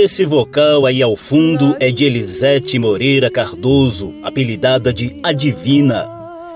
Esse vocal aí ao fundo é de Elisete Moreira Cardoso, apelidada de Adivina.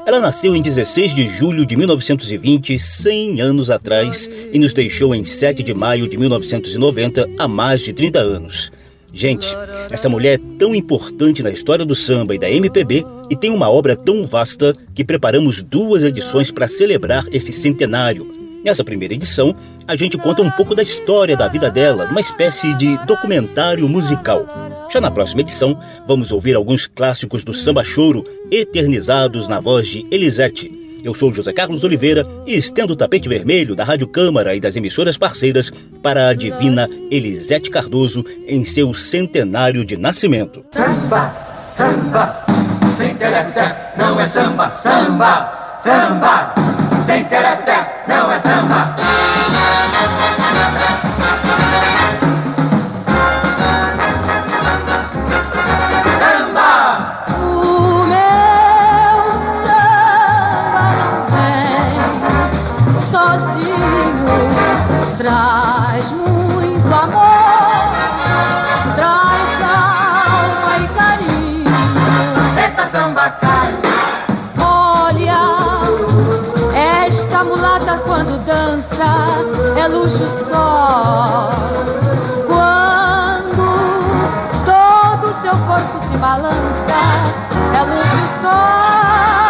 Ela nasceu em 16 de julho de 1920, 100 anos atrás, e nos deixou em 7 de maio de 1990, há mais de 30 anos. Gente, essa mulher é tão importante na história do samba e da MPB e tem uma obra tão vasta que preparamos duas edições para celebrar esse centenário. Nessa primeira edição, a gente conta um pouco da história da vida dela, uma espécie de documentário musical. Já na próxima edição, vamos ouvir alguns clássicos do samba choro, eternizados na voz de Elisete. Eu sou José Carlos Oliveira e estendo o tapete vermelho da Rádio Câmara e das emissoras parceiras para a divina Elisete Cardoso em seu centenário de nascimento. Samba, samba, sem tereté, não é samba, samba, samba, sem tereté, não é. Samba! Dança é luxo só. Quando todo o seu corpo se balança, é luxo só.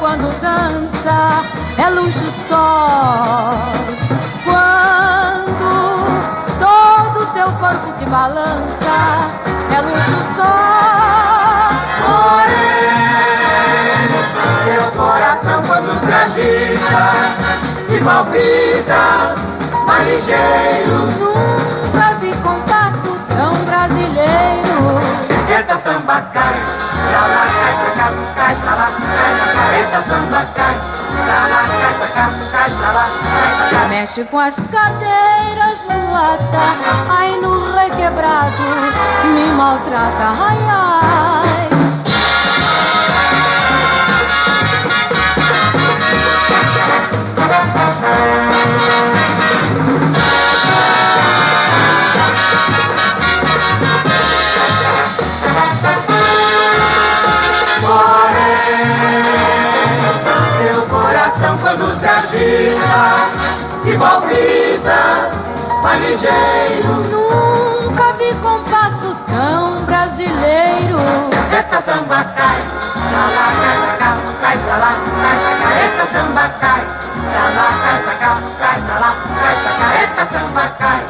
Quando dança é luxo só. Quando todo seu corpo se balança, é luxo só. porém, meu coração quando se agita e palpita, mais ligeiro. Nunca vi compasso tão brasileiro. Eita samba cai, pra lá, cai pra cá, cai pra lá, cai. Cai, pra cá, cai pra lá. Mexe com as cadeiras mulata, ai no requebrado me maltrata, ai ai. Meu mais ligeiro. Nunca vi compasso tão brasileiro. Eita samba cai, pra lá, cai pra cá, cai pra lá, cai pra cá. Samba cai, pra lá, cai pra cá, cai pra lá, cai pra cá. Samba cai,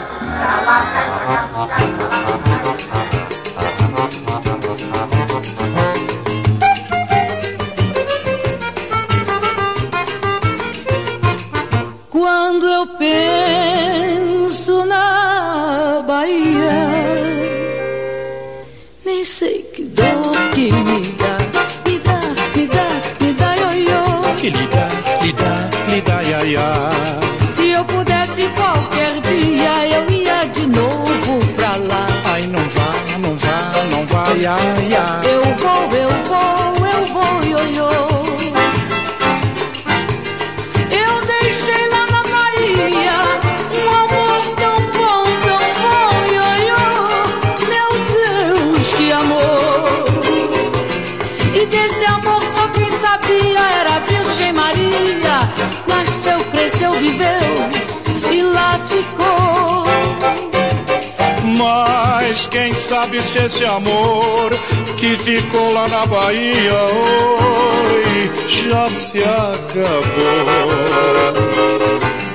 sabe se esse amor que ficou lá na Bahia hoje já se acabou.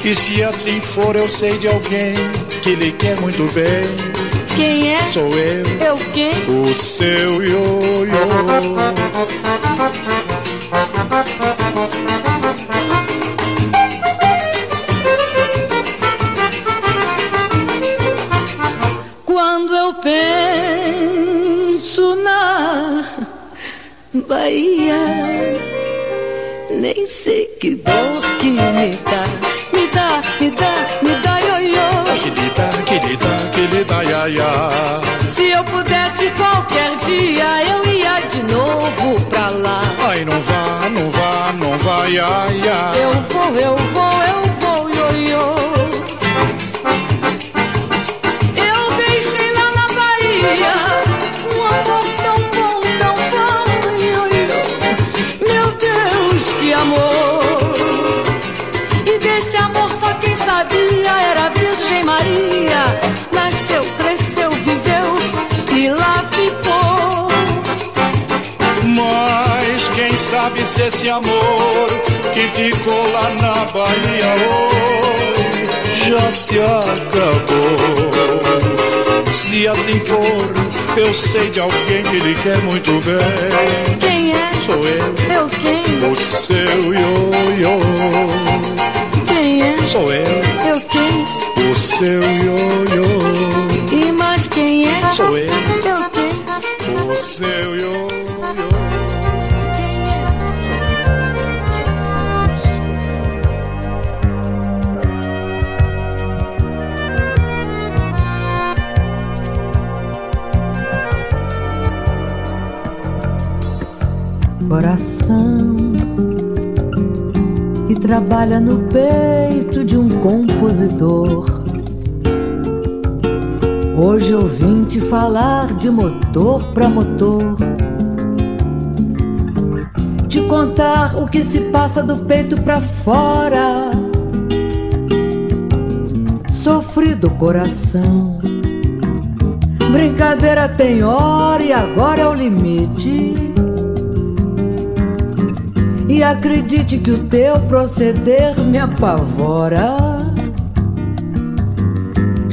E se assim for, eu sei de alguém que lhe quer muito bem. Quem é? Sou eu, Eu quem? o seu ioiô. Sei que me dá, me dá, me dá, me dá ioiô. Que lhe dá, que lhe dá, que lhe dá, ia, ia. Se eu pudesse qualquer dia, eu ia de novo pra lá. Ai, não vá, não vá, não vá, ia, Virgem Maria. Nasceu, cresceu, viveu e lá ficou. Mas quem sabe se esse amor que ficou lá na Bahia hoje já se acabou. Se assim for, eu sei de alguém que lhe quer muito bem. Quem é? Sou eu, Eu quem? o seu ioiô. Quem é? Sou eu, Eu quem? O seu ioiô. E mais quem é? Sou eu. Eu quem? O seu ioiô. Coração que trabalha no peito de um compositor. Hoje eu vim te falar de motor pra motor. Te contar o que se passa do peito pra fora. Sofrido coração. Brincadeira tem hora e agora é o limite. E acredite que o teu proceder me apavora.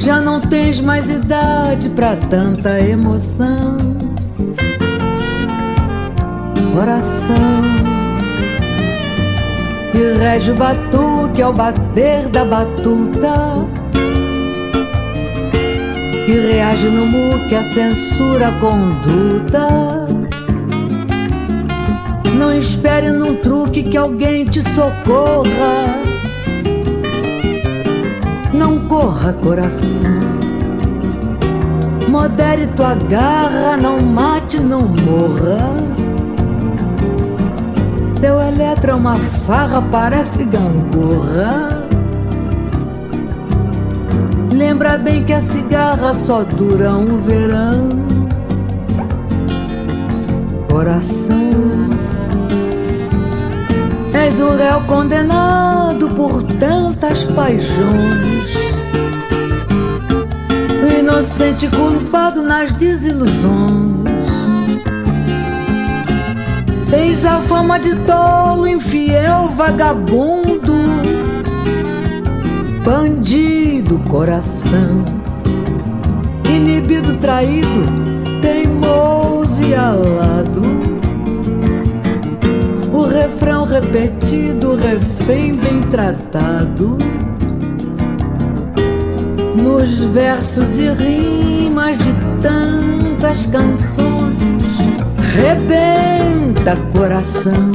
Já não tens mais idade pra tanta emoção. Coração que rege o batuque ao bater da batuta. Que reage no muque a censura a conduta. Não espere num truque que alguém te socorra. Não corra, coração. Modere tua garra, não mate, não morra. Teu eletro é uma farra, parece gangorra. Lembra bem que a cigarra só dura um verão. Coração. És o réu condenado por tantas paixões. Inocente culpado nas desilusões. Tens a fama de tolo, infiel, vagabundo, bandido, coração, inibido, traído, teimoso e alado refrão repetido, refém bem tratado. Nos versos e rimas de tantas canções, rebenta coração,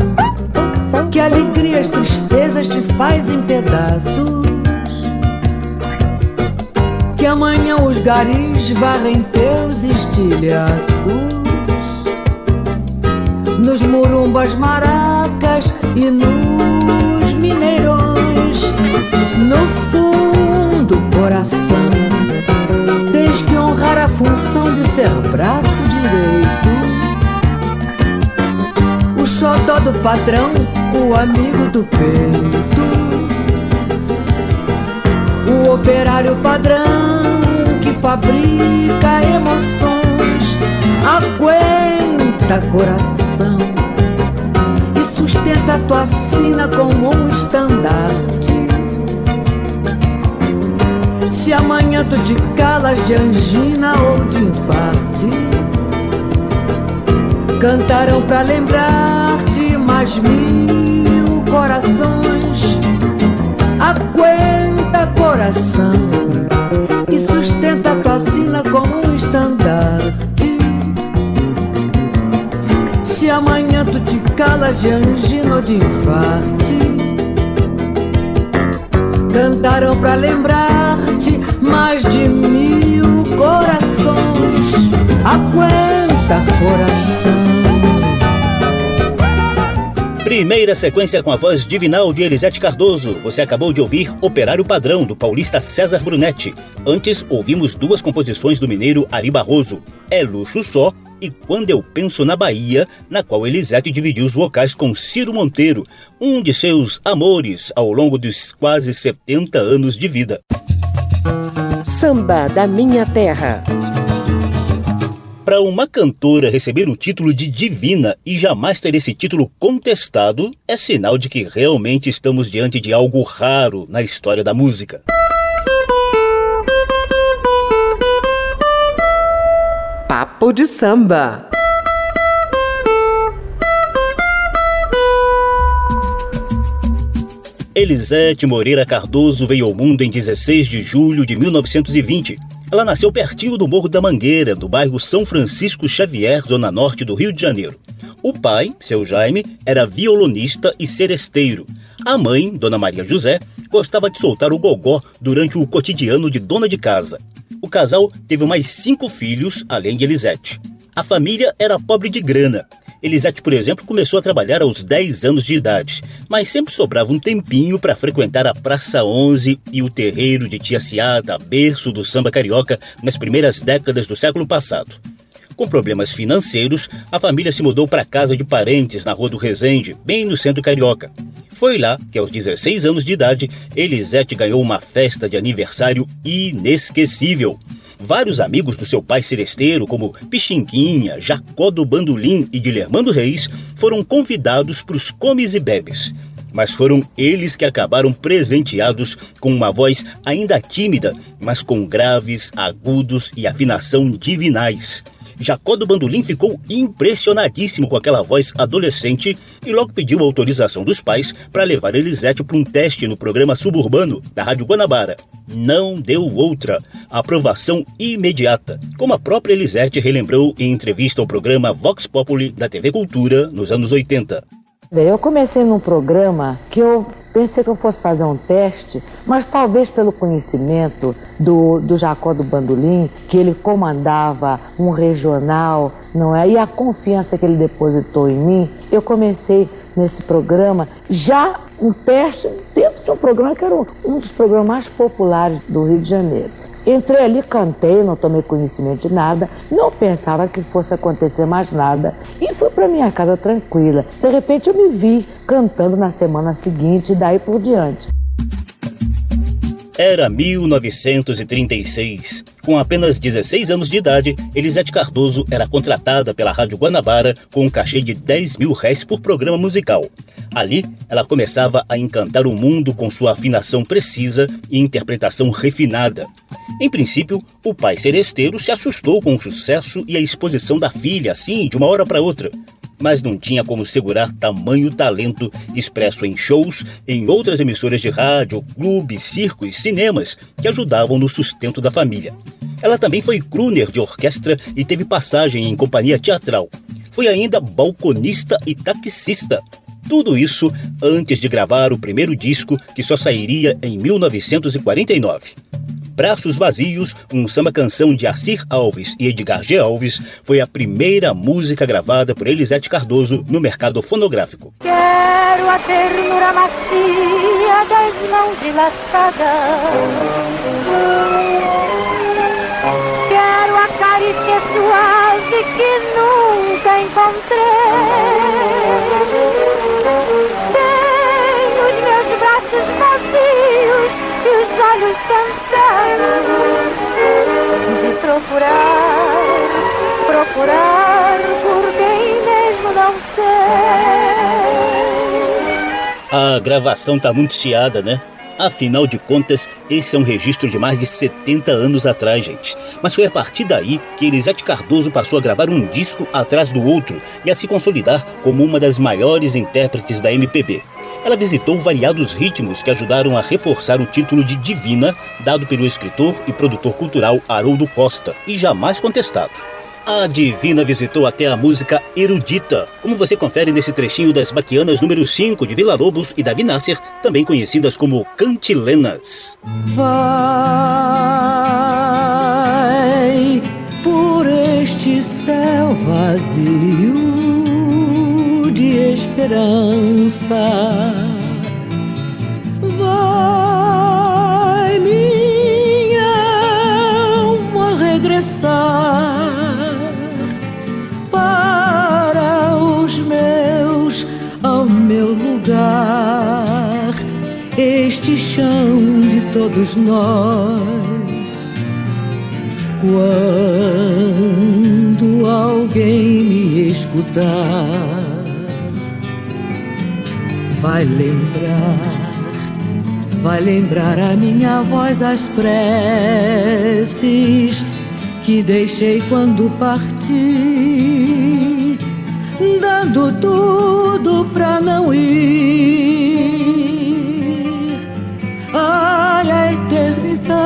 que alegrias, tristezas te faz em pedaços. Que amanhã os garis varrem teus estilhaços nos murumbas e nos mineirões. No fundo, coração, tens que honrar a função de ser braço direito. O xodó do patrão, o amigo do peito. O operário padrão que fabrica emoções. Aguenta, coração sustenta tua sina como um estandarte. Se amanhã tu te calas de angina ou de infarte, cantarão pra lembrar-te mais mil corações. Aguenta coração e sustenta tua sina como um estandarte. Se amanhã tu te calas de angina ou de infarte, cantarão pra lembrar-te mais de mil corações. Aguenta coração. Primeira sequência com a voz divinal de Elisete Cardoso. Você acabou de ouvir Operário Padrão, do paulista César Brunetti. Antes, ouvimos duas composições do mineiro Ari Barroso, É Luxo Só e Quando Eu Penso na Bahia, na qual Elisete dividiu os vocais com Ciro Monteiro, um de seus amores ao longo dos quase 70 anos de vida. Samba da Minha Terra. Para uma cantora receber o título de divina e jamais ter esse título contestado, é sinal de que realmente estamos diante de algo raro na história da música. Papo de samba. Elisete Moreira Cardoso veio ao mundo em 16 de julho de 1920. Ela nasceu pertinho do Morro da Mangueira, do bairro São Francisco Xavier, zona norte do Rio de Janeiro. O pai, seu Jaime, era violonista e seresteiro. A mãe, Dona Maria José, gostava de soltar o gogó durante o cotidiano de dona de casa. O casal teve mais cinco filhos, além de Elisete. A família era pobre de grana. Elisete, por exemplo, começou a trabalhar aos 10 anos de idade, mas sempre sobrava um tempinho para frequentar a Praça 11 e o terreiro de Tia Ciata, berço do samba carioca nas primeiras décadas do século passado. Com problemas financeiros, a família se mudou para casa de parentes na Rua do Resende, bem no centro carioca. Foi lá que, aos 16 anos de idade, Elisete ganhou uma festa de aniversário inesquecível. Vários amigos do seu pai seresteiro, como Pichinquinha, Jacó do Bandolim e Guilhermando Reis, foram convidados para os comes e bebes. Mas foram eles que acabaram presenteados com uma voz ainda tímida, mas com graves, agudos e afinação divinais. Jacó do Bandolim ficou impressionadíssimo com aquela voz adolescente e logo pediu autorização dos pais para levar Elisete para um teste no programa suburbano da Rádio Guanabara. Não deu outra. Aprovação imediata, como a própria Elisete relembrou em entrevista ao programa Vox Populi da TV Cultura nos anos 80. Eu comecei num programa que eu pensei que eu fosse fazer um teste, mas talvez pelo conhecimento do, do Jacó do Bandolim, que ele comandava um regional, não é? E a confiança que ele depositou em mim, eu comecei nesse programa já um teste dentro de um programa que era um dos programas mais populares do Rio de Janeiro. Entrei ali, cantei, não tomei conhecimento de nada, não pensava que fosse acontecer mais nada e fui para minha casa tranquila. De repente eu me vi cantando na semana seguinte e daí por diante. Era 1936. Com apenas 16 anos de idade, Elisete Cardoso era contratada pela Rádio Guanabara com um cachê de 10 mil réis por programa musical. Ali, ela começava a encantar o mundo com sua afinação precisa e interpretação refinada. Em princípio, o pai seresteiro se assustou com o sucesso e a exposição da filha, assim, de uma hora para outra mas não tinha como segurar tamanho talento expresso em shows, em outras emissoras de rádio, clubes, circos, cinemas que ajudavam no sustento da família. Ela também foi crooner de orquestra e teve passagem em companhia teatral. Foi ainda balconista e taxista. Tudo isso antes de gravar o primeiro disco que só sairia em 1949. Braços Vazios, um samba-canção de Assir Alves e Edgar G. Alves, foi a primeira música gravada por Elisete Cardoso no mercado fonográfico. Quero a ternura macia das mãos dilatadas. Quero a carícia suave que nunca encontrei. Procurar, procurar por quem mesmo não sei. A gravação tá muito chiada, né? Afinal de contas, esse é um registro de mais de 70 anos atrás, gente. Mas foi a partir daí que Elisete Cardoso passou a gravar um disco atrás do outro e a se consolidar como uma das maiores intérpretes da MPB. Ela visitou variados ritmos que ajudaram a reforçar o título de Divina, dado pelo escritor e produtor cultural Haroldo Costa, e jamais contestado. A Divina visitou até a música erudita, como você confere nesse trechinho das Baquianas número 5 de Vila Lobos e Davi Nasser, também conhecidas como cantilenas. Vai por este céu vazio de esperança. Regressar para os meus, ao meu lugar, este chão de todos nós. Quando alguém me escutar, vai lembrar, vai lembrar a minha voz, as preces que deixei quando parti, dando tudo pra não ir. Ai, a eternidade,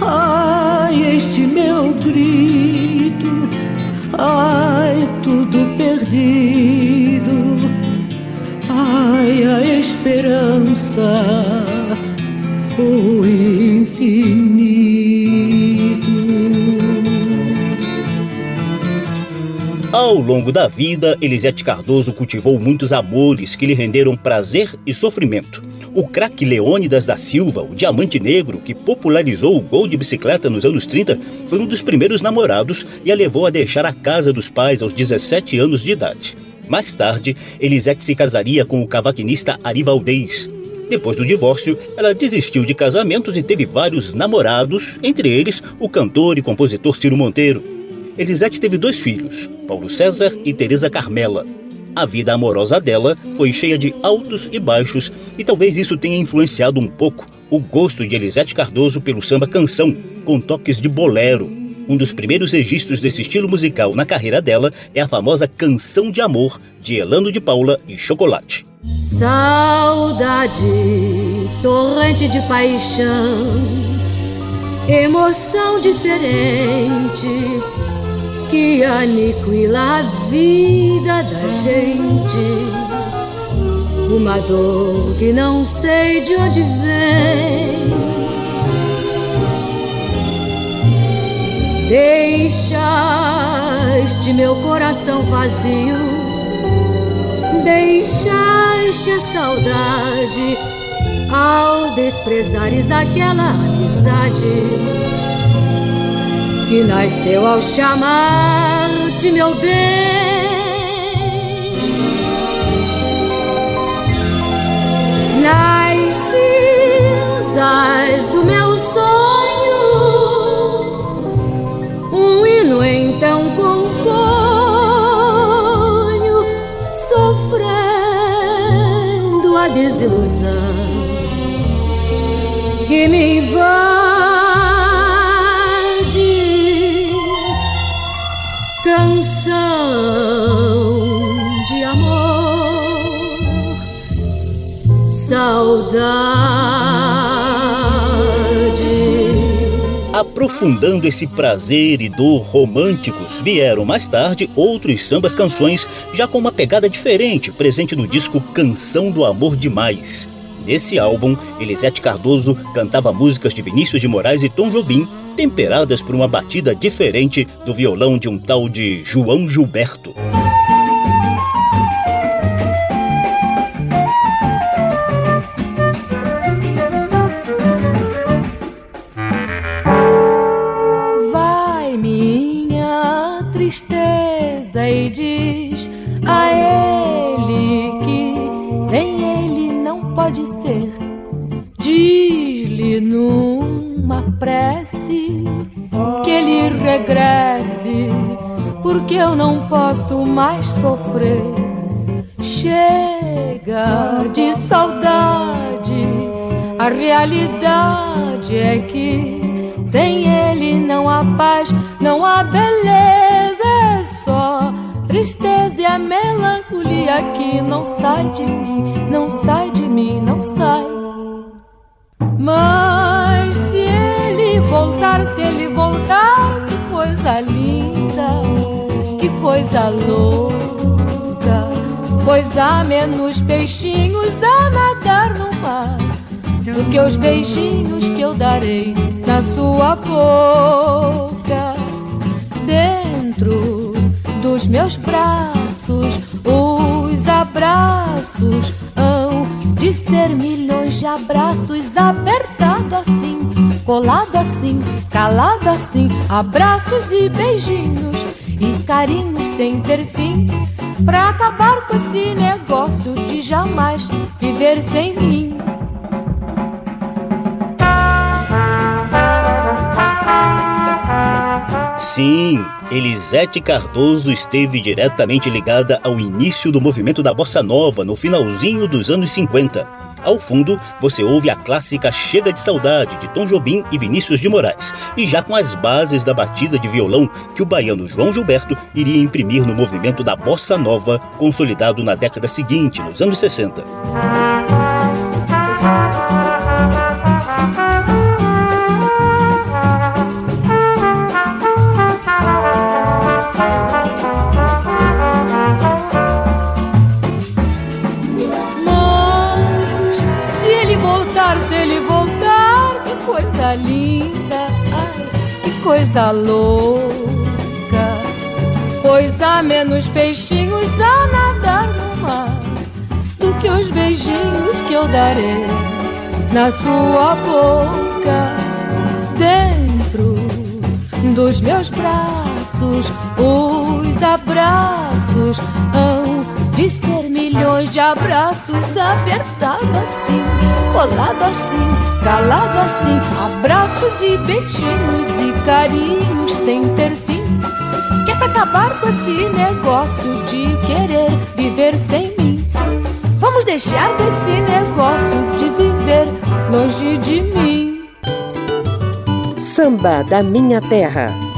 ai, este meu grito, ai, tudo perdido, ai, a esperança, o Ao longo da vida, Elisete Cardoso cultivou muitos amores que lhe renderam prazer e sofrimento. O craque Leônidas da Silva, o diamante negro que popularizou o gol de bicicleta nos anos 30, foi um dos primeiros namorados e a levou a deixar a casa dos pais aos 17 anos de idade. Mais tarde, Elisete se casaria com o cavaquinista Ari Valdez. Depois do divórcio, ela desistiu de casamentos e teve vários namorados, entre eles o cantor e compositor Ciro Monteiro. Elisete teve dois filhos, Paulo César e Teresa Carmela. A vida amorosa dela foi cheia de altos e baixos, e talvez isso tenha influenciado um pouco o gosto de Elisete Cardoso pelo samba canção, com toques de bolero. Um dos primeiros registros desse estilo musical na carreira dela é a famosa Canção de Amor, de Elano de Paula e Chocolate. Saudade, torrente de paixão, emoção diferente que aniquila a vida da gente. Uma dor que não sei de onde vem. Deixaste meu coração vazio, deixaste a saudade ao desprezares aquela amizade que nasceu ao chamar de meu bem. Nas cinzas do meu sonho, um hino então componho, sofrendo a desilusão que me invade. Aprofundando esse prazer e dor românticos, vieram mais tarde outros sambas canções, já com uma pegada diferente, presente no disco Canção do Amor Demais. Nesse álbum, Elisete Cardoso cantava músicas de Vinícius de Moraes e Tom Jobim, temperadas por uma batida diferente do violão de um tal de João Gilberto. Numa prece que ele regresse, porque eu não posso mais sofrer. Chega de saudade A realidade é que sem ele não há paz, não há beleza, é só tristeza e a melancolia que não sai de mim, não sai de mim, não sai. Ele voltar, se ele voltar, que coisa linda, que coisa louca. Pois há menos peixinhos a nadar no mar do que os beijinhos que eu darei na sua boca. Dentro dos meus braços, os abraços hão de ser milhões de abraços apertado assim, colado assim, calado assim, abraços e beijinhos e carinhos sem ter fim. Pra acabar com esse negócio de jamais viver sem mim. Sim, Elisete Cardoso esteve diretamente ligada ao início do movimento da bossa nova no finalzinho dos anos 50. Ao fundo, você ouve a clássica Chega de Saudade de Tom Jobim e Vinícius de Moraes, e já com as bases da batida de violão que o baiano João Gilberto iria imprimir no movimento da bossa nova, consolidado na década seguinte, nos anos 60. Linda, ai, que coisa louca. Pois há menos peixinhos a nadar no mar do que os beijinhos que eu darei na sua boca. Dentro dos meus braços, os abraços hão de ser milhões de abraços apertado assim, colado assim, calado assim, abraços e beijinhos e carinhos sem ter fim. Que é pra acabar com esse negócio de querer viver sem mim. Vamos deixar desse negócio de viver longe de mim. Samba da Minha Terra.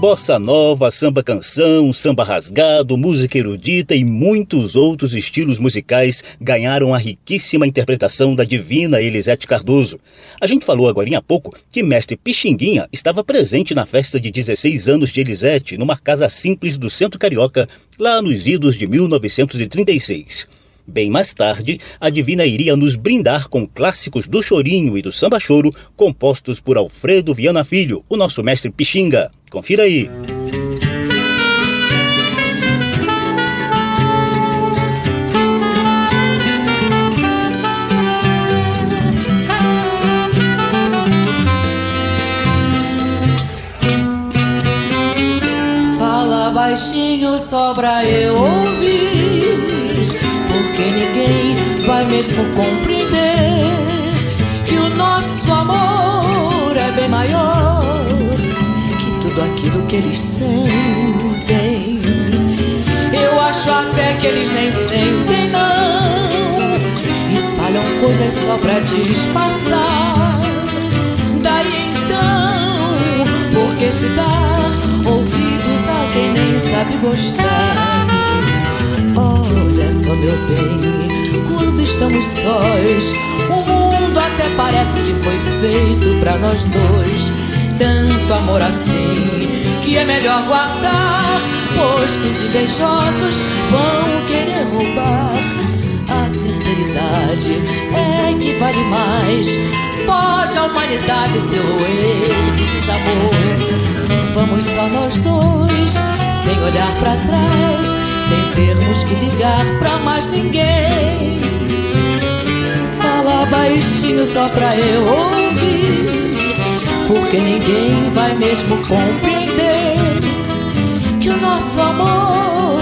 Bossa nova, samba canção, samba rasgado, música erudita e muitos outros estilos musicais ganharam a riquíssima interpretação da divina Elisete Cardoso. A gente falou agora há pouco que mestre Pixinguinha estava presente na festa de 16 anos de Elisete, numa casa simples do centro carioca, lá nos idos de 1936. Bem mais tarde, a Divina iria nos brindar com clássicos do chorinho e do samba choro, compostos por Alfredo Viana Filho, o nosso mestre Pixinga. Confira aí. Fala baixinho só pra eu ouvir, porque ninguém vai mesmo compreender que o nosso amor é bem maior que tudo aquilo que eles sentem. Eu acho até que eles nem sentem, não. Espalham coisas só pra disfarçar. Daí então, por que se dar ouvidos a quem nem sabe gostar? Meu bem, quando estamos sós, o mundo até parece que foi feito pra nós dois. Tanto amor assim, que é melhor guardar, pois que os invejosos vão querer roubar. A sinceridade é que vale mais. Pode a humanidade ser ele que desamor. Vamos só nós dois, sem olhar pra trás, sem termos que ligar pra mais ninguém. Fala baixinho só pra eu ouvir, porque ninguém vai mesmo compreender que o nosso amor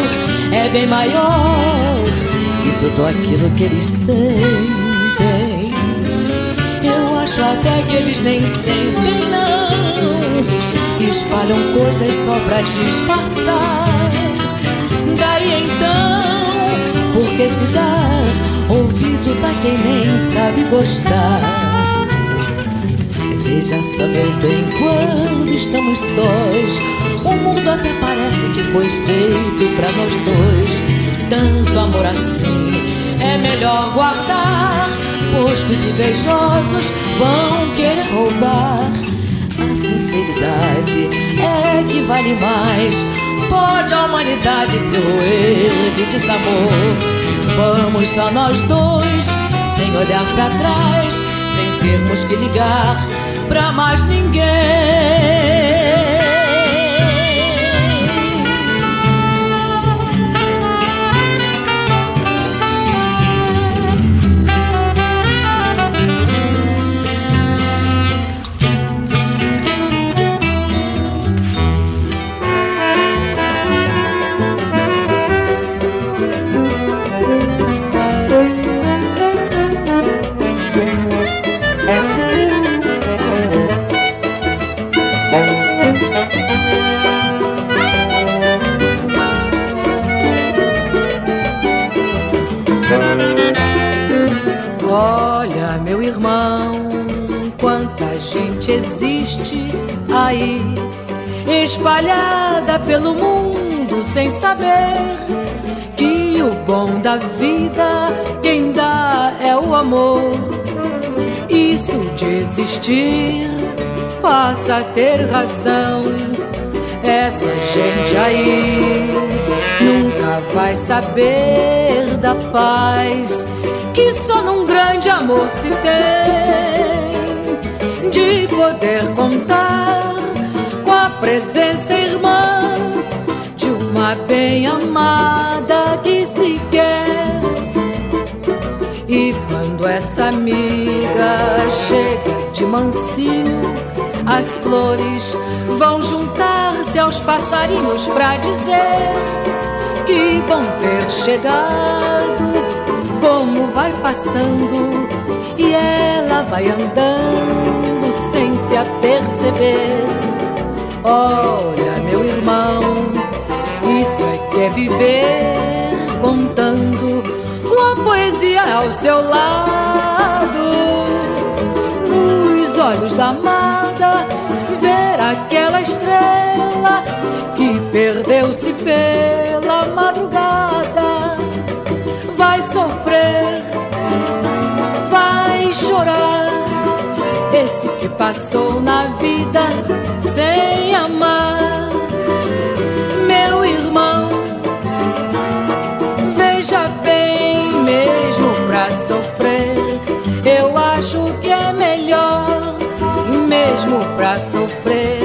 é bem maior que tudo aquilo que eles sentem. Eu acho até que eles nem sentem, não. Espalham coisas só pra disfarçar. Daí então, por que se dar ouvidos a quem nem sabe gostar? Veja só, meu bem, quando estamos sós, o mundo até parece que foi feito para nós dois. Tanto amor assim é melhor guardar, pois que os invejosos vão querer roubar. A sinceridade é que vale mais. Pode a humanidade se roer de desamor. Vamos só nós dois, sem olhar para trás, sem termos que ligar pra mais ninguém. Existe aí, espalhada pelo mundo sem saber que o bom da vida quem dá é o amor. Isso de existir passa a ter razão. Essa gente aí nunca vai saber da paz que só num grande amor se tem poder contar com a presença irmã de uma bem amada que se quer. E quando essa amiga chega de mansinho, as flores vão juntar-se aos passarinhos para dizer que bom ter chegado, como vai passando e ela vai andando sem se aperceber. Olha, meu irmão, isso é que é viver contando com a poesia ao seu lado. Nos olhos da amada, ver aquela estrela que perdeu-se pela madrugada. Passou na vida sem amar. Meu irmão, veja bem, mesmo pra sofrer, eu acho que é melhor. Mesmo pra sofrer,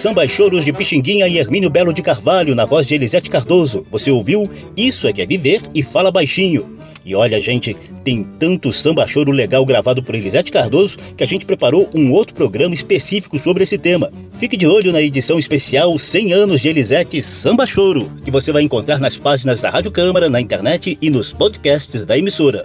Dois sambas choros de Pixinguinha e Hermínio Belo de Carvalho, na voz de Elisete Cardoso. Você ouviu Isso é que é Viver e Fala Baixinho. E olha, gente, tem tanto samba choro legal gravado por Elisete Cardoso que a gente preparou um outro programa específico sobre esse tema. Fique de olho na edição especial 100 anos de Elisete Samba Choro, que você vai encontrar nas páginas da Rádio Câmara, na internet e nos podcasts da emissora.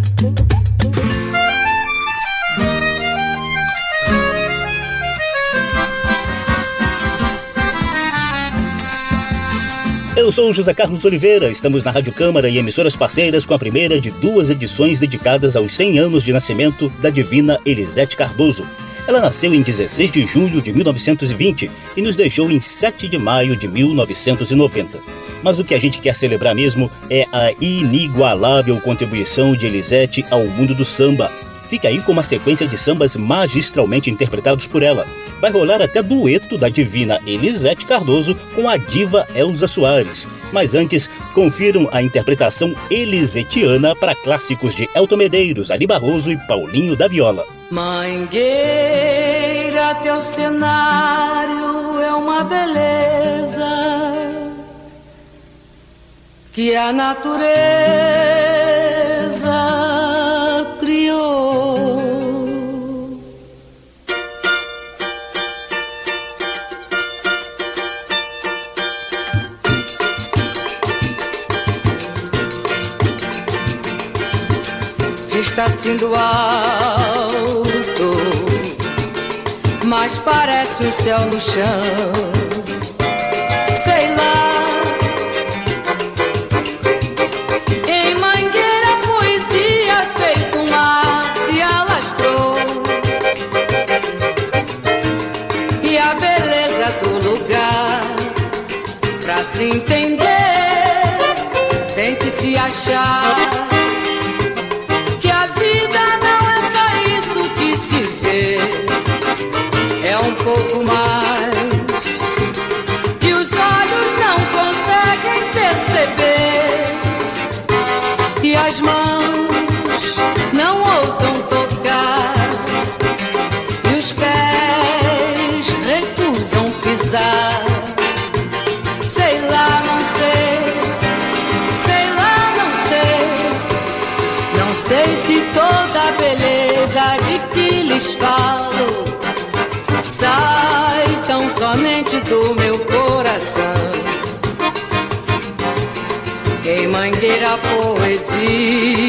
Eu sou o José Carlos Oliveira, estamos na Rádio Câmara e emissoras parceiras com a primeira de duas edições dedicadas aos 100 anos de nascimento da divina Elisete Cardoso. Ela nasceu em 16 de julho de 1920 e nos deixou em 7 de maio de 1990. Mas o que a gente quer celebrar mesmo é a inigualável contribuição de Elisete ao mundo do samba. Fique aí com uma sequência de sambas magistralmente interpretados por ela. Vai rolar até dueto da divina Elisete Cardoso com a diva Elza Soares. Mas antes, confiram a interpretação elisetiana para clássicos de Elton Medeiros, Ali Barroso e Paulinho da Viola. Mangueira, teu cenário é uma beleza que a natureza está sendo alto, mas parece um céu no chão. Sei lá. Em Mangueira, poesia feito um mar se alastrou. E a beleza do lugar, pra se entender, tem que se achar. Pouco mais. E os olhos não conseguem perceber. E as mãos não ousam tocar. E os pés recusam pisar. Sei lá, não sei. Sei lá, não sei. Não sei se toda a beleza de que lhes falo sai tão somente do meu coração. Em mangueira poesia,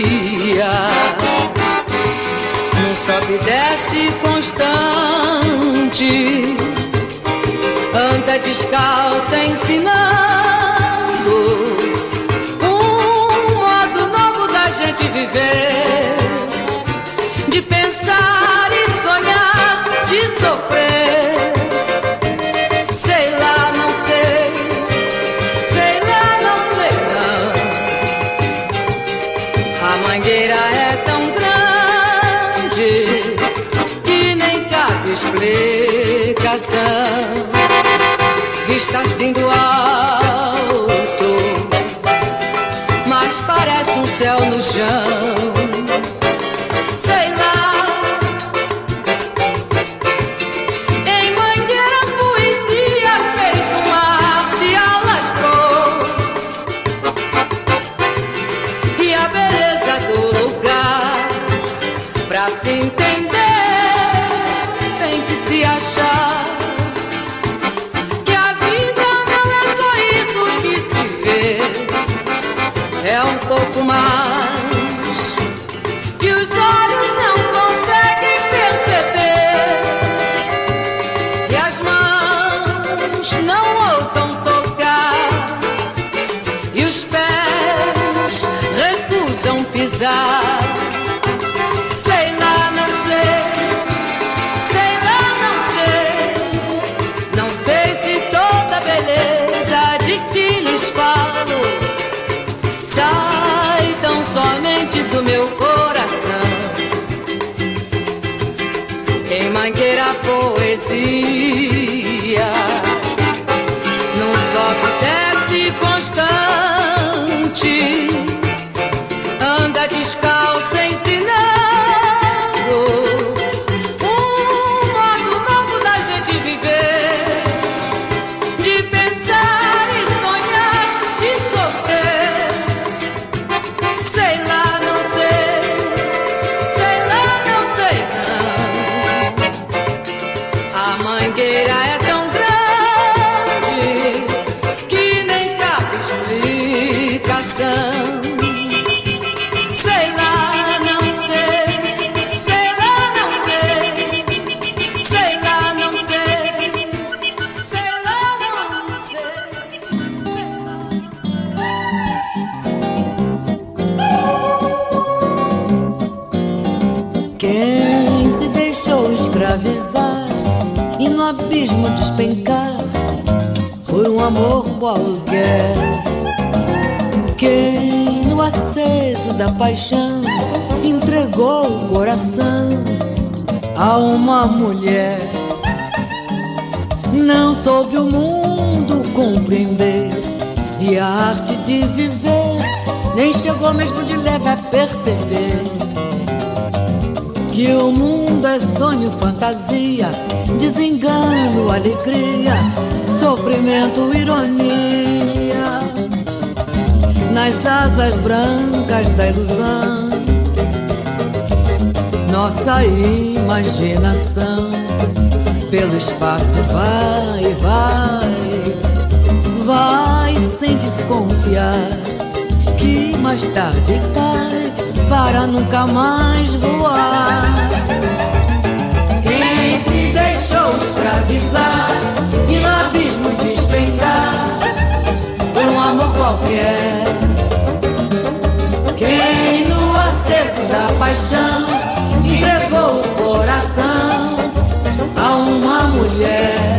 num sobe desce constante, anda descalça ensinando um modo novo da gente viver, de pensar e sonhar, de sofrer. Explicação está sendo alto, mas parece um céu no chão. Sei lá. Em Mangueira, poesia feito um mar se alastrou. E a beleza do lugar pra se entender. Pouco poesia, num sobe desce constante, anda descalça ensinando. Abismo despencar por um amor qualquer. Quem no aceso da paixão entregou o coração a uma mulher. Não soube o mundo compreender e a arte de viver nem chegou mesmo de leve a perceber que o mundo é sonho, fantasia, desengano, alegria, sofrimento, ironia. Nas asas brancas da ilusão, nossa imaginação pelo espaço vai, vai, vai sem desconfiar que mais tarde cai para nunca mais voar. Quem se deixou escravizar e no abismo despencar por um amor qualquer. Quem no acesso da paixão entregou o coração a uma mulher.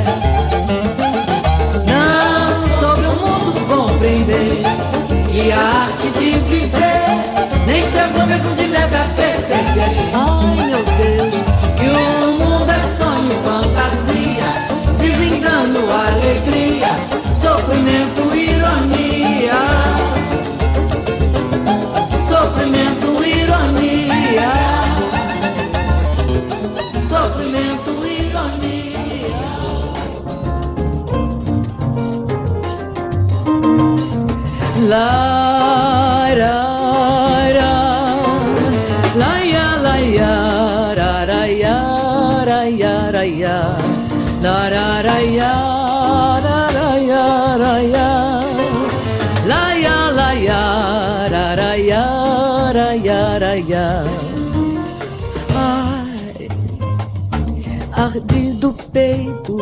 Do peito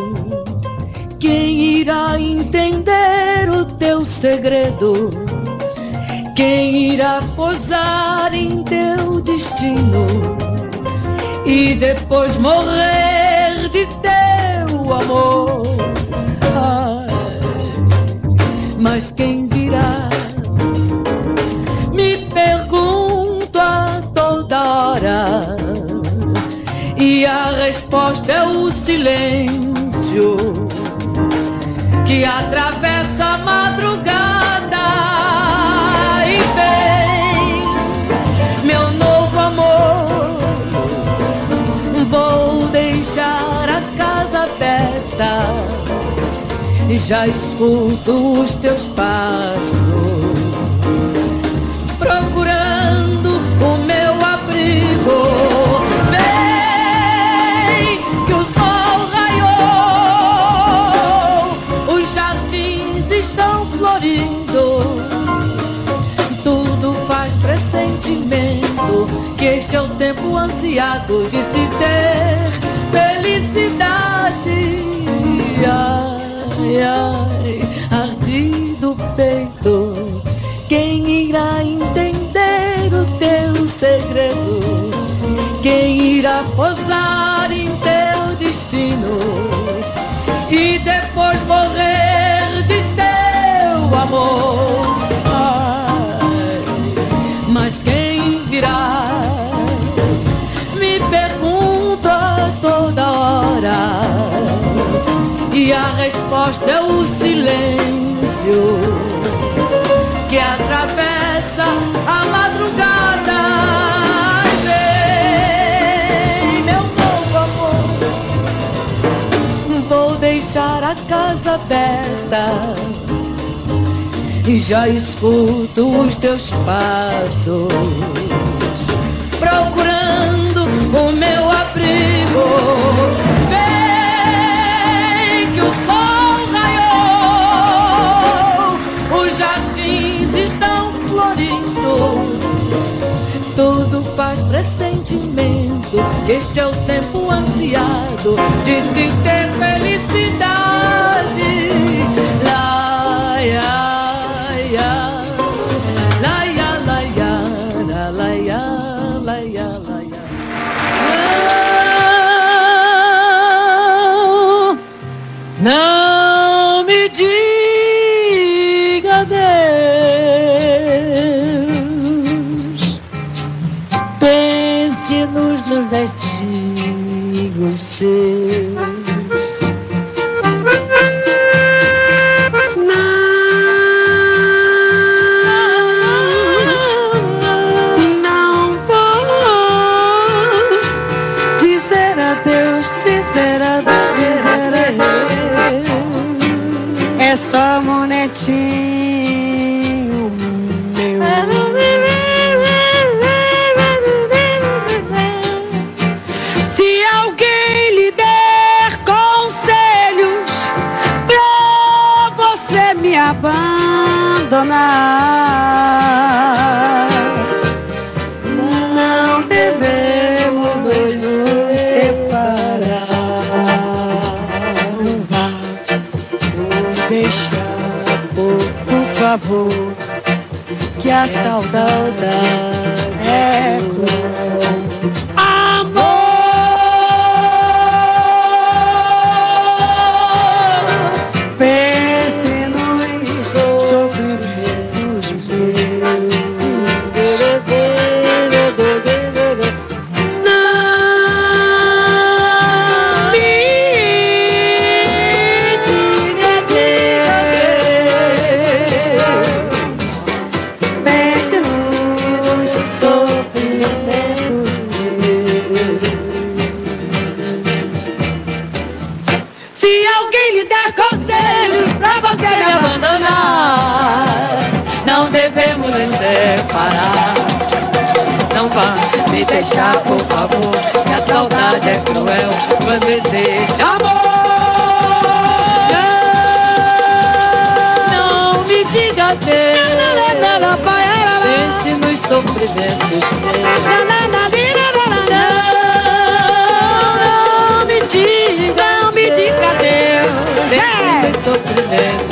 quem irá entender o teu segredo? Quem irá posar em teu destino e depois morrer de teu amor? Ai, mas quem virá? Me pergunto a toda hora e a resposta é o silêncio que atravessa a madrugada já escuto os teus passos, procurando o meu abrigo. Vem que o sol raiou, os jardins estão florindo. Tudo faz pressentimento que este é o tempo ansiado de se ter felicidade. Ai, ardido peito, é o silêncio que atravessa a madrugada. Vem, meu novo amor, vou deixar a casa aberta e já escuto os teus passos, procurando o meu abrigo. Vem Este é o tempo ansiado de se ter felicidade. Meus. Não, não me diga. Não me diga. Pense É. nos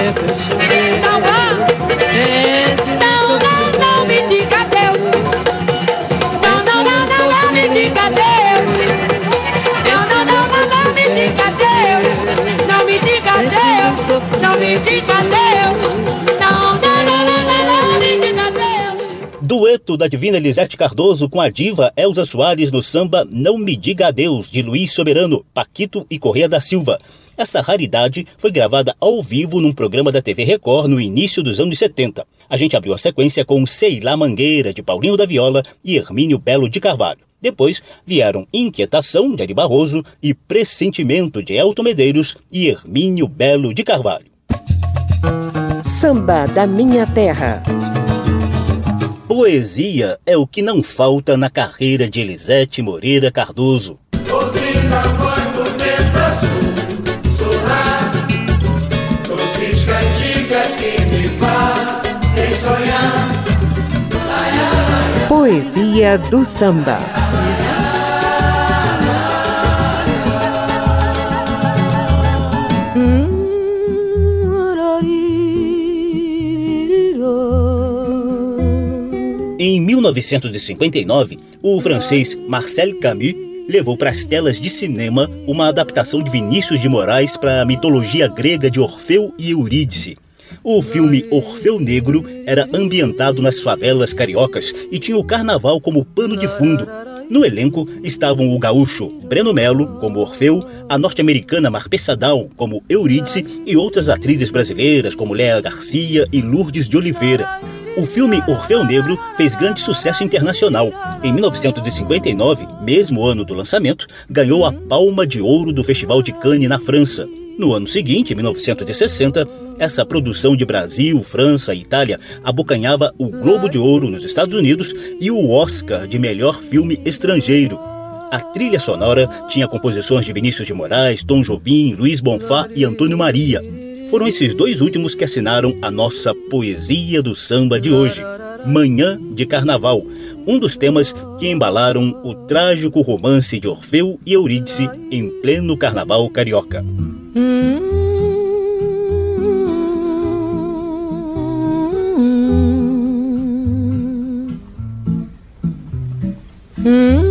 Meus. Não vá. Não, não, não me diga adeus. Não, não, não, não, não me diga adeus. Não, não, não, não, não me diga adeus. Não me diga adeus. Não me diga adeus. Não, não, não, não, não, não me diga adeus. Dueto da divina Elisete Cardoso com a diva Elza Soares no samba Não Me Diga Adeus, de Luiz Soberano, Paquito e Correia da Silva. Essa raridade foi gravada ao vivo num programa da TV Record no início dos anos 70. A gente abriu a sequência com Sei Lá Mangueira, de Paulinho da Viola e Hermínio Belo de Carvalho. Depois vieram Inquietação, de Ari Barroso, e Pressentimento, de Elton Medeiros e Hermínio Belo de Carvalho. Samba da Minha Terra. Poesia é o que não falta na carreira de Elisete Moreira Cardoso. Poesia do samba. Em 1959, o francês Marcel Camus levou para as telas de cinema uma adaptação de Vinícius de Moraes para a mitologia grega de Orfeu e Eurídice. O filme Orfeu Negro era ambientado nas favelas cariocas e tinha o carnaval como pano de fundo. No elenco estavam o gaúcho Breno Melo como Orfeu, a norte-americana Marpessadal como Eurídice e outras atrizes brasileiras como Léa Garcia e Lourdes de Oliveira. O filme Orfeu Negro fez grande sucesso internacional. Em 1959, mesmo ano do lançamento, ganhou a Palma de Ouro do Festival de Cannes na França. No ano seguinte, em 1960, essa produção de Brasil, França e Itália abocanhava o Globo de Ouro nos Estados Unidos e o Oscar de melhor filme estrangeiro. A trilha sonora tinha composições de Vinícius de Moraes, Tom Jobim, Luiz Bonfá e Antônio Maria. Foram esses dois últimos que assinaram a nossa poesia do samba de hoje, Manhã de Carnaval, um dos temas que embalaram o trágico romance de Orfeu e Eurídice em pleno carnaval carioca. Hmm?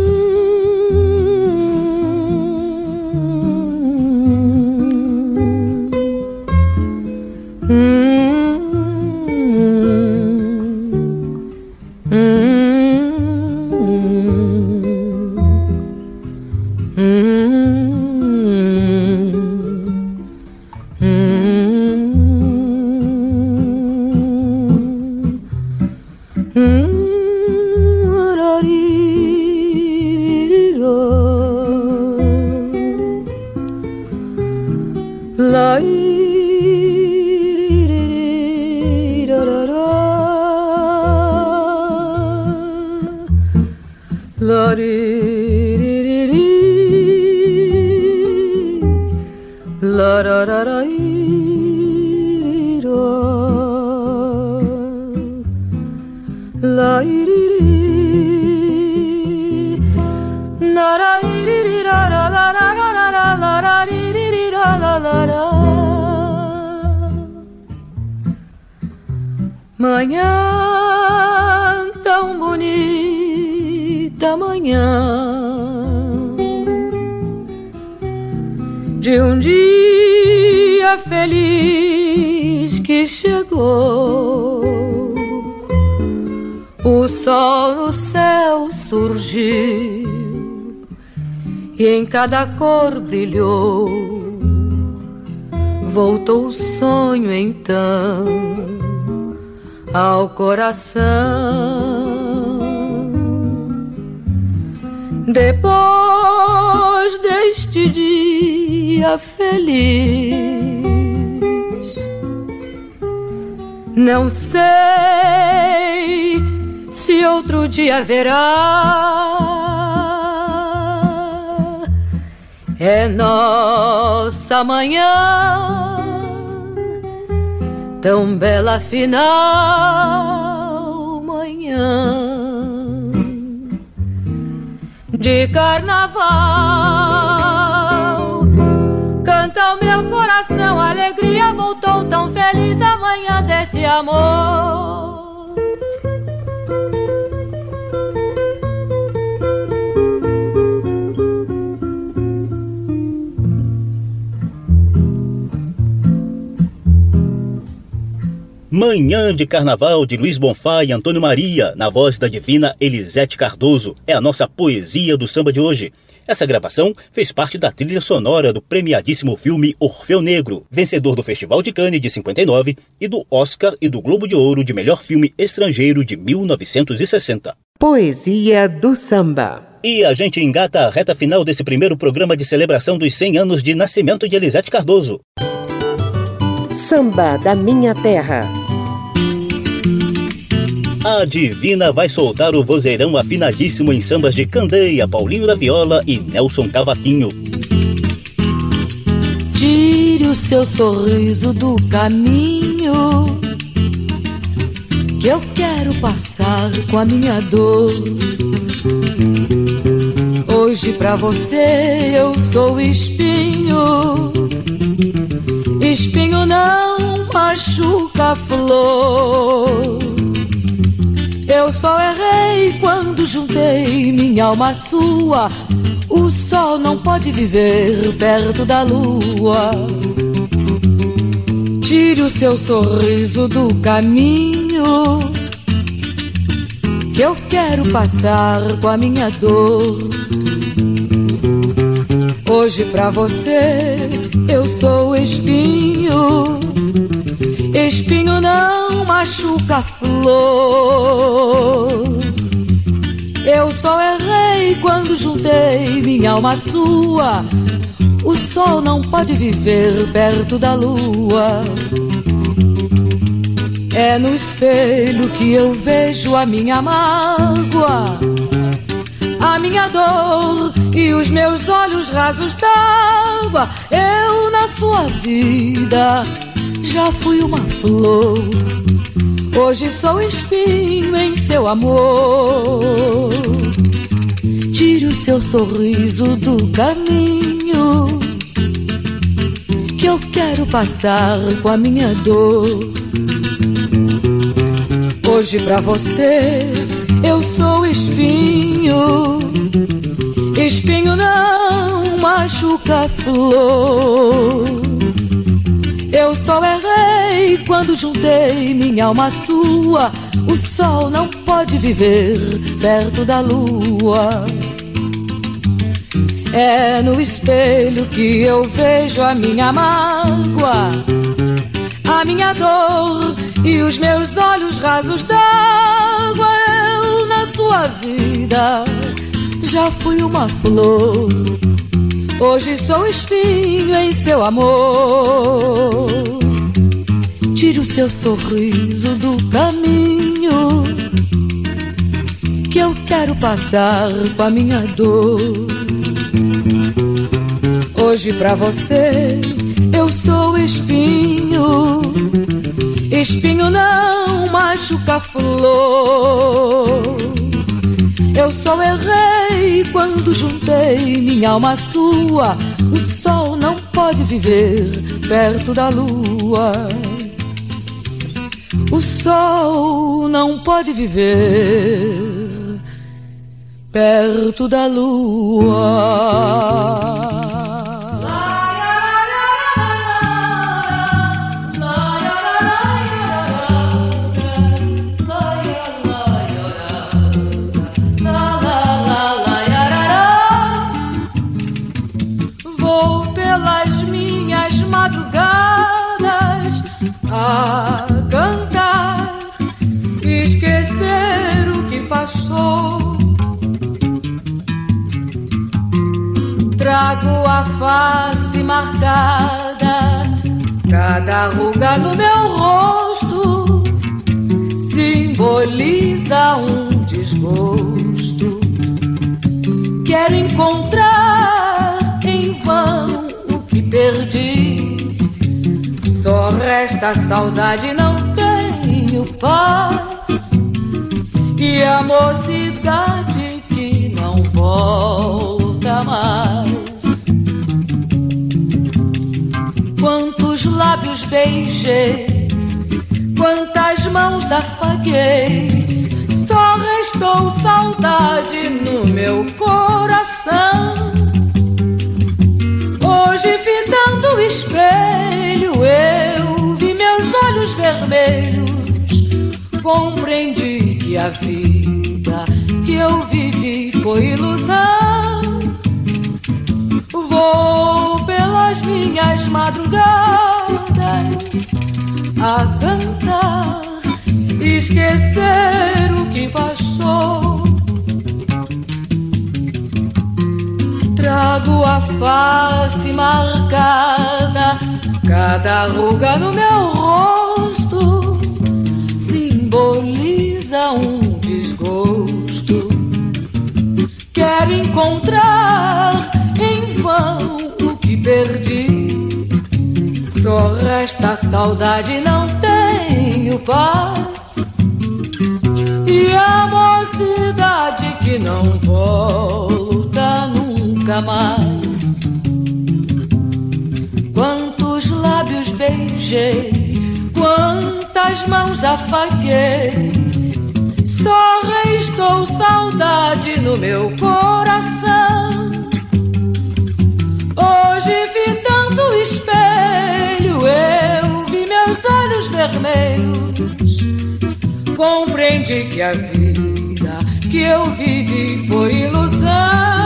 Manhã tão bonita manhã de um dia feliz que chegou. O sol no céu surgiu e em cada cor brilhou. Voltou o sonho então ao coração. Depois deste dia feliz, não sei se outro dia haverá. É nossa manhã tão bela final manhã de carnaval. Canta o meu coração, a alegria voltou tão feliz amanhã desse amor. Manhã de Carnaval de Luiz Bonfá e Antônio Maria, na voz da divina Elisete Cardoso, é a nossa poesia do samba de hoje. Essa gravação fez parte da trilha sonora do premiadíssimo filme Orfeu Negro, vencedor do Festival de Cannes de 59 e do Oscar e do Globo de Ouro de Melhor Filme Estrangeiro de 1960. Poesia do samba. E a gente engata a reta final desse primeiro programa de celebração dos 100 anos de nascimento de Elisete Cardoso. Samba da Minha Terra. A Divina vai soltar o vozeirão afinadíssimo em sambas de Candeia, Paulinho da Viola e Nelson Cavatinho. Tire o seu sorriso do caminho que eu quero passar com a minha dor. Hoje pra você eu sou espinho. Espinho não machuca flor. Eu só errei quando juntei minha alma sua. O sol não pode viver perto da lua. Tire o seu sorriso do caminho. Que eu quero passar com a minha dor. Hoje pra você eu sou machuca a flor. Eu só errei quando juntei minha alma sua. O sol não pode viver perto da lua. É no espelho que eu vejo a minha mágoa, a minha dor e os meus olhos rasos d'água. Eu na sua vida já fui uma flor. Hoje sou espinho em seu amor. Tire o seu sorriso do caminho que eu quero passar com a minha dor. Hoje pra você eu sou espinho. Espinho não machuca flor. Eu só errei quando juntei minha alma à sua. O sol não pode viver perto da lua. É no espelho que eu vejo a minha mágoa, a minha dor e os meus olhos rasos d'água. Eu na sua vida já fui uma flor. Hoje sou espinho em seu amor. Tire o seu sorriso do caminho que eu quero passar com a minha dor. Hoje pra você eu sou espinho. Espinho não machuca flor. Eu só errei quando juntei minha alma sua. O sol não pode viver perto da lua. O sol não pode viver perto da lua. Trago a face marcada, cada ruga no meu rosto simboliza um desgosto. Quero encontrar em vão o que perdi. Só resta saudade, não tenho paz. E a mocidade que não volta lábios beijei, quantas mãos afaguei. Só restou saudade no meu coração. Hoje, fitando o espelho, eu vi meus olhos vermelhos. Compreendi que a vida que eu vivi foi ilusão. Vou pelas minhas madrugadas a cantar, esquecer o que passou. Trago a face marcada, cada ruga no meu rosto simboliza um desgosto. Quero encontrar em vão o que perdi. Só resta saudade, não tenho paz. E a mocidade que não volta nunca mais. Quantos lábios beijei, quantas mãos afaguei. Só restou saudade no meu coração. Vermelhos. Compreendi que a vida que eu vivi foi ilusão.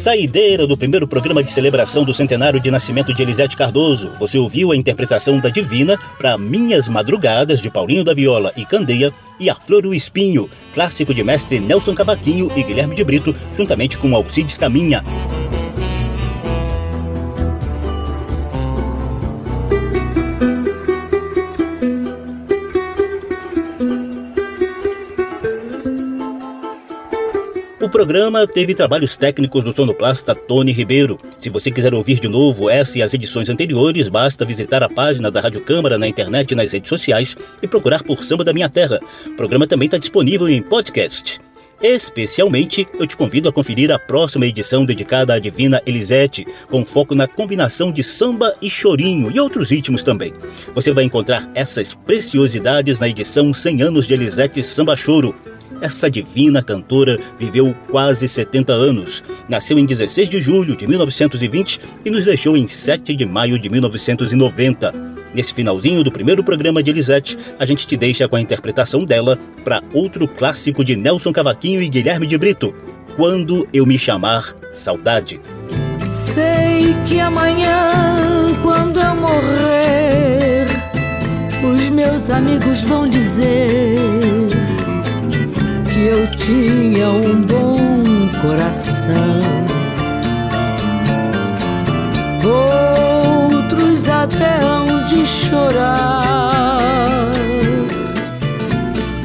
Saideira do primeiro programa de celebração do centenário de nascimento de Elisete Cardoso. Você ouviu a interpretação da Divina para Minhas Madrugadas, de Paulinho da Viola e Candeia, e A Flor e o Espinho, clássico de mestre Nelson Cavaquinho e Guilherme de Brito, juntamente com Alcides Caminha. Programa teve trabalhos técnicos do sonoplasta Tony Ribeiro. Se você quiser ouvir de novo essa e as edições anteriores, basta visitar a página da Rádio Câmara na internet e nas redes sociais e procurar por Samba da Minha Terra. O programa também está disponível em podcast. Especialmente, eu te convido a conferir a próxima edição dedicada à Divina Elisete, com foco na combinação de samba e chorinho e outros ritmos também. Você vai encontrar essas preciosidades na edição 100 anos de Elisete Samba Choro. Essa divina cantora viveu quase 70 anos. Nasceu em 16 de julho de 1920 e nos deixou em 7 de maio de 1990. Nesse finalzinho do primeiro programa de Elisete, a gente te deixa com a interpretação dela para outro clássico de Nelson Cavaquinho e Guilherme de Brito, Quando Eu Me Chamar Saudade. Sei que amanhã, quando eu morrer, os meus amigos vão dizer eu tinha um bom coração. até onde chorar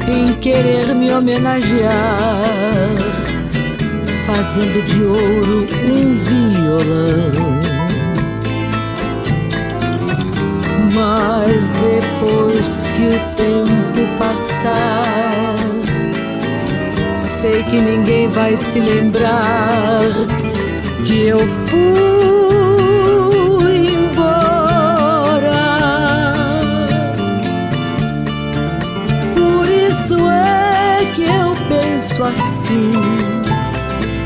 em querer me homenagear, fazendo de ouro um violão. Mas depois que o tempo passar, sei que ninguém vai se lembrar que eu fui embora. Por isso é que eu penso assim: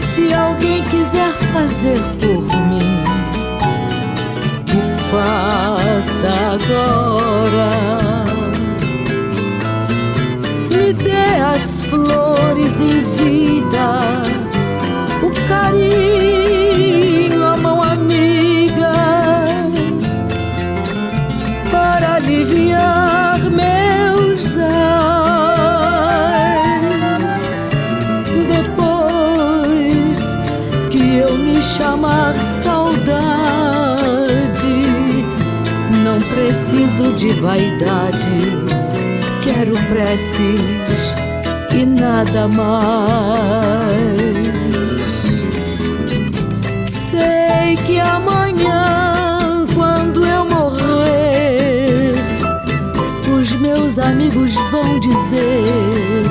se alguém quiser fazer por mim, que faça agora. As flores em vida, o carinho, a mão amiga, para aliviar meus ais. Depois que eu me chamar saudade, não preciso de vaidade, quero preces e nada mais. Sei que amanhã, quando eu morrer, os meus amigos vão dizer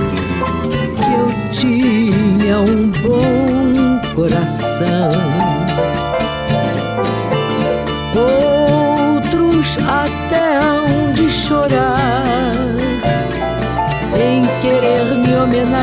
que eu tinha um bom coração.